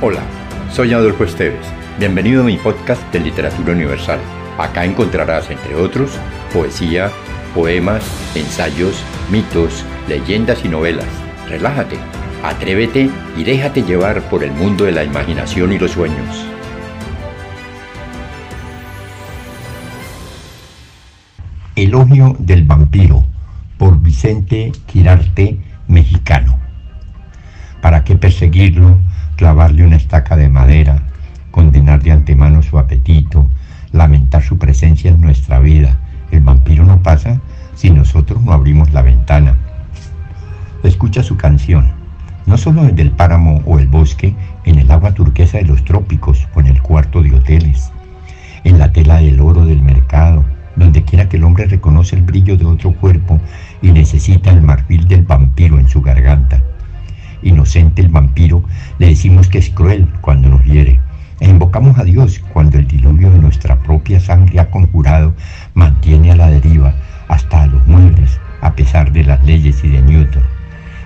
Hola, soy Adolfo Esteves. Bienvenido a mi podcast de Literatura Universal. Acá encontrarás, entre otros, poesía, poemas, ensayos, mitos, leyendas y novelas. Relájate, atrévete y déjate llevar por el mundo de la imaginación y los sueños. Elogio del vampiro por Vicente Quirarte, mexicano. ¿Para qué perseguirlo, clavarle una estaca de madera, condenar de antemano su apetito, lamentar su presencia en nuestra vida? El vampiro no pasa si nosotros no abrimos la ventana. Escucha su canción, no solo desde el páramo o el bosque, en el agua turquesa de los trópicos o en el cuarto de hoteles, en la tela del oro del mercado, donde quiera que el hombre reconoce el brillo de otro cuerpo y necesita el marfil del vampiro en su garganta. El vampiro, le decimos que es cruel cuando nos hiere. E invocamos a Dios cuando el diluvio de nuestra propia sangre ha conjurado mantiene a la deriva hasta a los muebles, a pesar de las leyes y de Newton.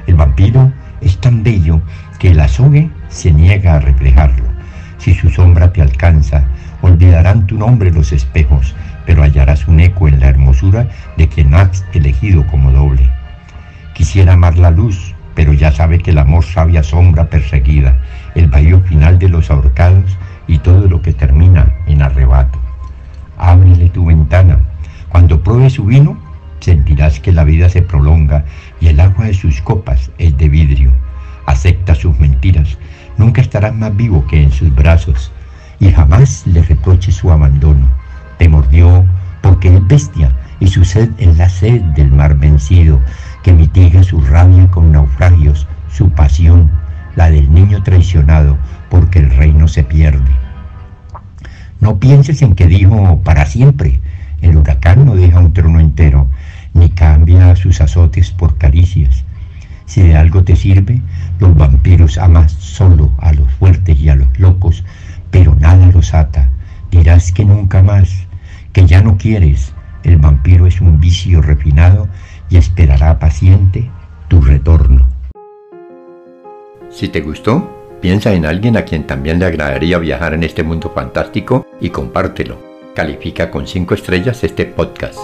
El vampiro es tan bello que el azogue se niega a reflejarlo. Si su sombra te alcanza, olvidarán tu nombre los espejos, pero hallarás un eco en la hermosura de quien has elegido como doble. Quisiera amar la luz, pero ya sabe que el amor sabia sombra perseguida, el bahío final de los ahorcados y todo lo que termina en arrebato. Ábrele tu ventana. Cuando pruebes su vino, sentirás que la vida se prolonga y el agua de sus copas es de vidrio. Acepta sus mentiras. Nunca estarás más vivo que en sus brazos y jamás le reproches su abandono. Te mordió porque es bestia y su sed es la sed del mar vencido, que mitiga su rabia con naufragios, su pasión, la del niño traicionado, porque el reino se pierde. No pienses en que dijo para siempre, el huracán no deja un trono entero, ni cambia sus azotes por caricias. Si de algo te sirve, los vampiros aman solo a los fuertes y a los locos, pero nada los ata. Dirás que nunca más, que ya no quieres. El vampiro es un vicio refinado y esperará paciente tu retorno. Si te gustó, piensa en alguien a quien también le agradaría viajar en este mundo fantástico y compártelo. Califica con 5 estrellas este podcast.